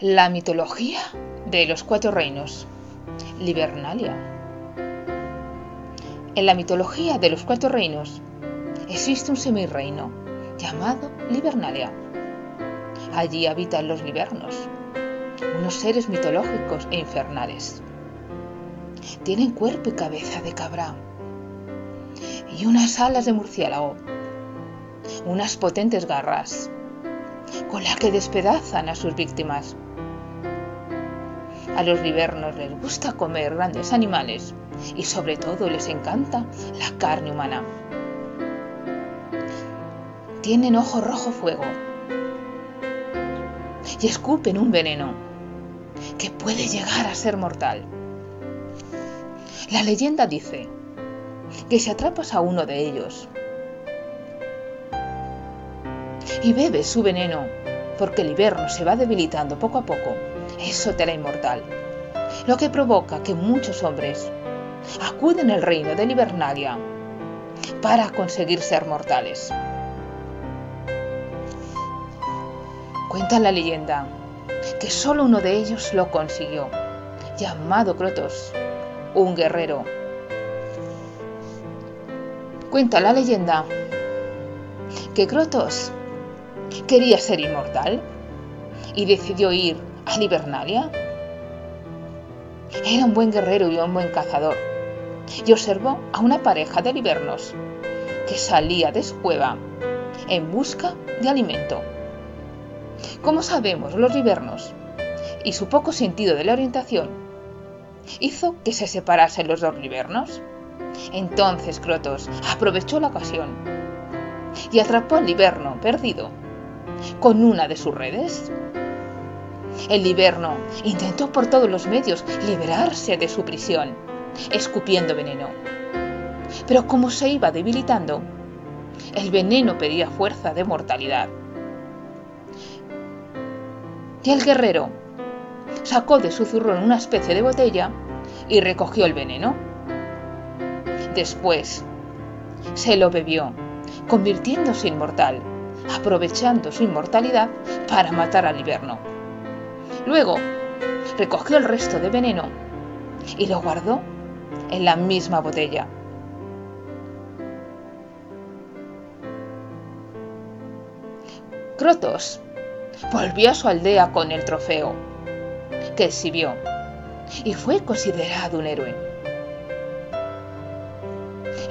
La mitología de los cuatro reinos. Livernalia. En la mitología de los cuatro reinos existe un semirreino llamado Livernalia. Allí habitan los livernos, unos seres mitológicos e infernales. Tienen cuerpo y cabeza de cabra y unas alas de murciélago, unas potentes garras con las que despedazan a sus víctimas. A los livernos les gusta comer grandes animales y sobre todo les encanta la carne humana. Tienen ojo rojo fuego y escupen un veneno que puede llegar a ser mortal. La leyenda dice que si atrapas a uno de ellos y bebes su veneno, porque el hiberno se va debilitando poco a poco, eso te hará inmortal. Lo que provoca que muchos hombres acuden al reino de Livernalia para conseguir ser mortales. Cuenta la leyenda que solo uno de ellos lo consiguió, llamado Crotos, un guerrero. Cuenta la leyenda que Crotos quería ser inmortal y decidió ir a Livernalia. Era un buen guerrero y un buen cazador y observó a una pareja de libernos que salía de su cueva en busca de alimento. Como sabemos, los libernos y su poco sentido de la orientación hizo que se separasen los dos libernos. Entonces Crotos aprovechó la ocasión y atrapó al liberno perdido con una de sus redes. El liberno intentó por todos los medios liberarse de su prisión, escupiendo veneno. Pero como se iba debilitando, el veneno pedía fuerza de mortalidad. Y el guerrero sacó de su zurrón una especie de botella y recogió el veneno. Después se lo bebió, convirtiéndose inmortal aprovechando su inmortalidad para matar al hiberno. Luego, recogió el resto de veneno y lo guardó en la misma botella. Crotos volvió a su aldea con el trofeo que exhibió y fue considerado un héroe.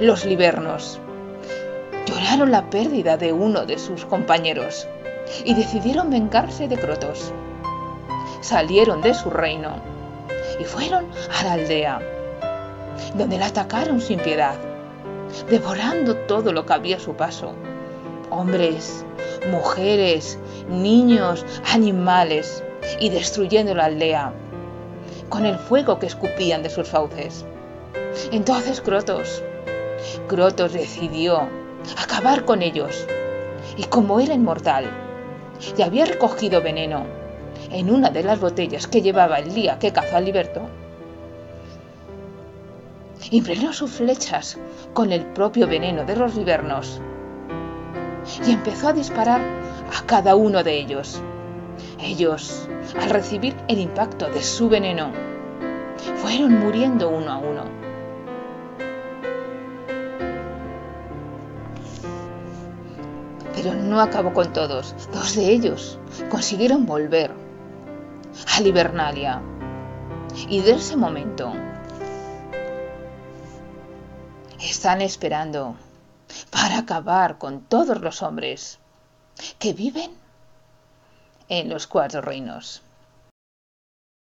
Los libernos lloraron la pérdida de uno de sus compañeros y decidieron vengarse de Crotos. Salieron de su reino y fueron a la aldea, donde la atacaron sin piedad, devorando todo lo que había a su paso. Hombres, mujeres, niños, animales, y destruyendo la aldea, con el fuego que escupían de sus fauces. Entonces Crotos, Crotos decidió acabar con ellos. Y como era inmortal, y había recogido veneno en una de las botellas que llevaba el día que cazó a Liberto, impregnó sus flechas con el propio veneno de los libernos y empezó a disparar a cada uno de ellos. Ellos, al recibir el impacto de su veneno, fueron muriendo uno a uno. Pero no acabó con todos. Dos de ellos consiguieron volver a Livernalia. Y de ese momento están esperando para acabar con todos los hombres que viven en los cuatro reinos.